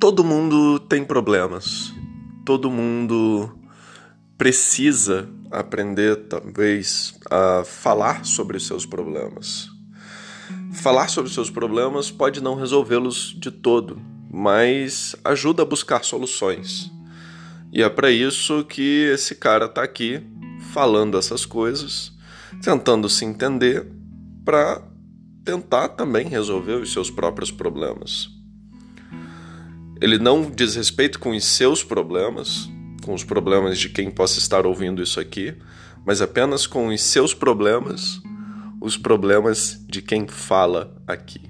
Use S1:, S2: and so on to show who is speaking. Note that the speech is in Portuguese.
S1: Todo mundo tem problemas. Todo mundo precisa aprender, talvez, a falar sobre os seus problemas. Falar sobre os seus problemas pode não resolvê-los de todo, mas ajuda a buscar soluções. E é para isso que esse cara está aqui falando essas coisas, tentando se entender para tentar também resolver os seus próprios problemas. Ele não diz respeito com os seus problemas, com os problemas de quem possa estar ouvindo isso aqui, mas apenas com os seus problemas, os problemas de quem fala aqui.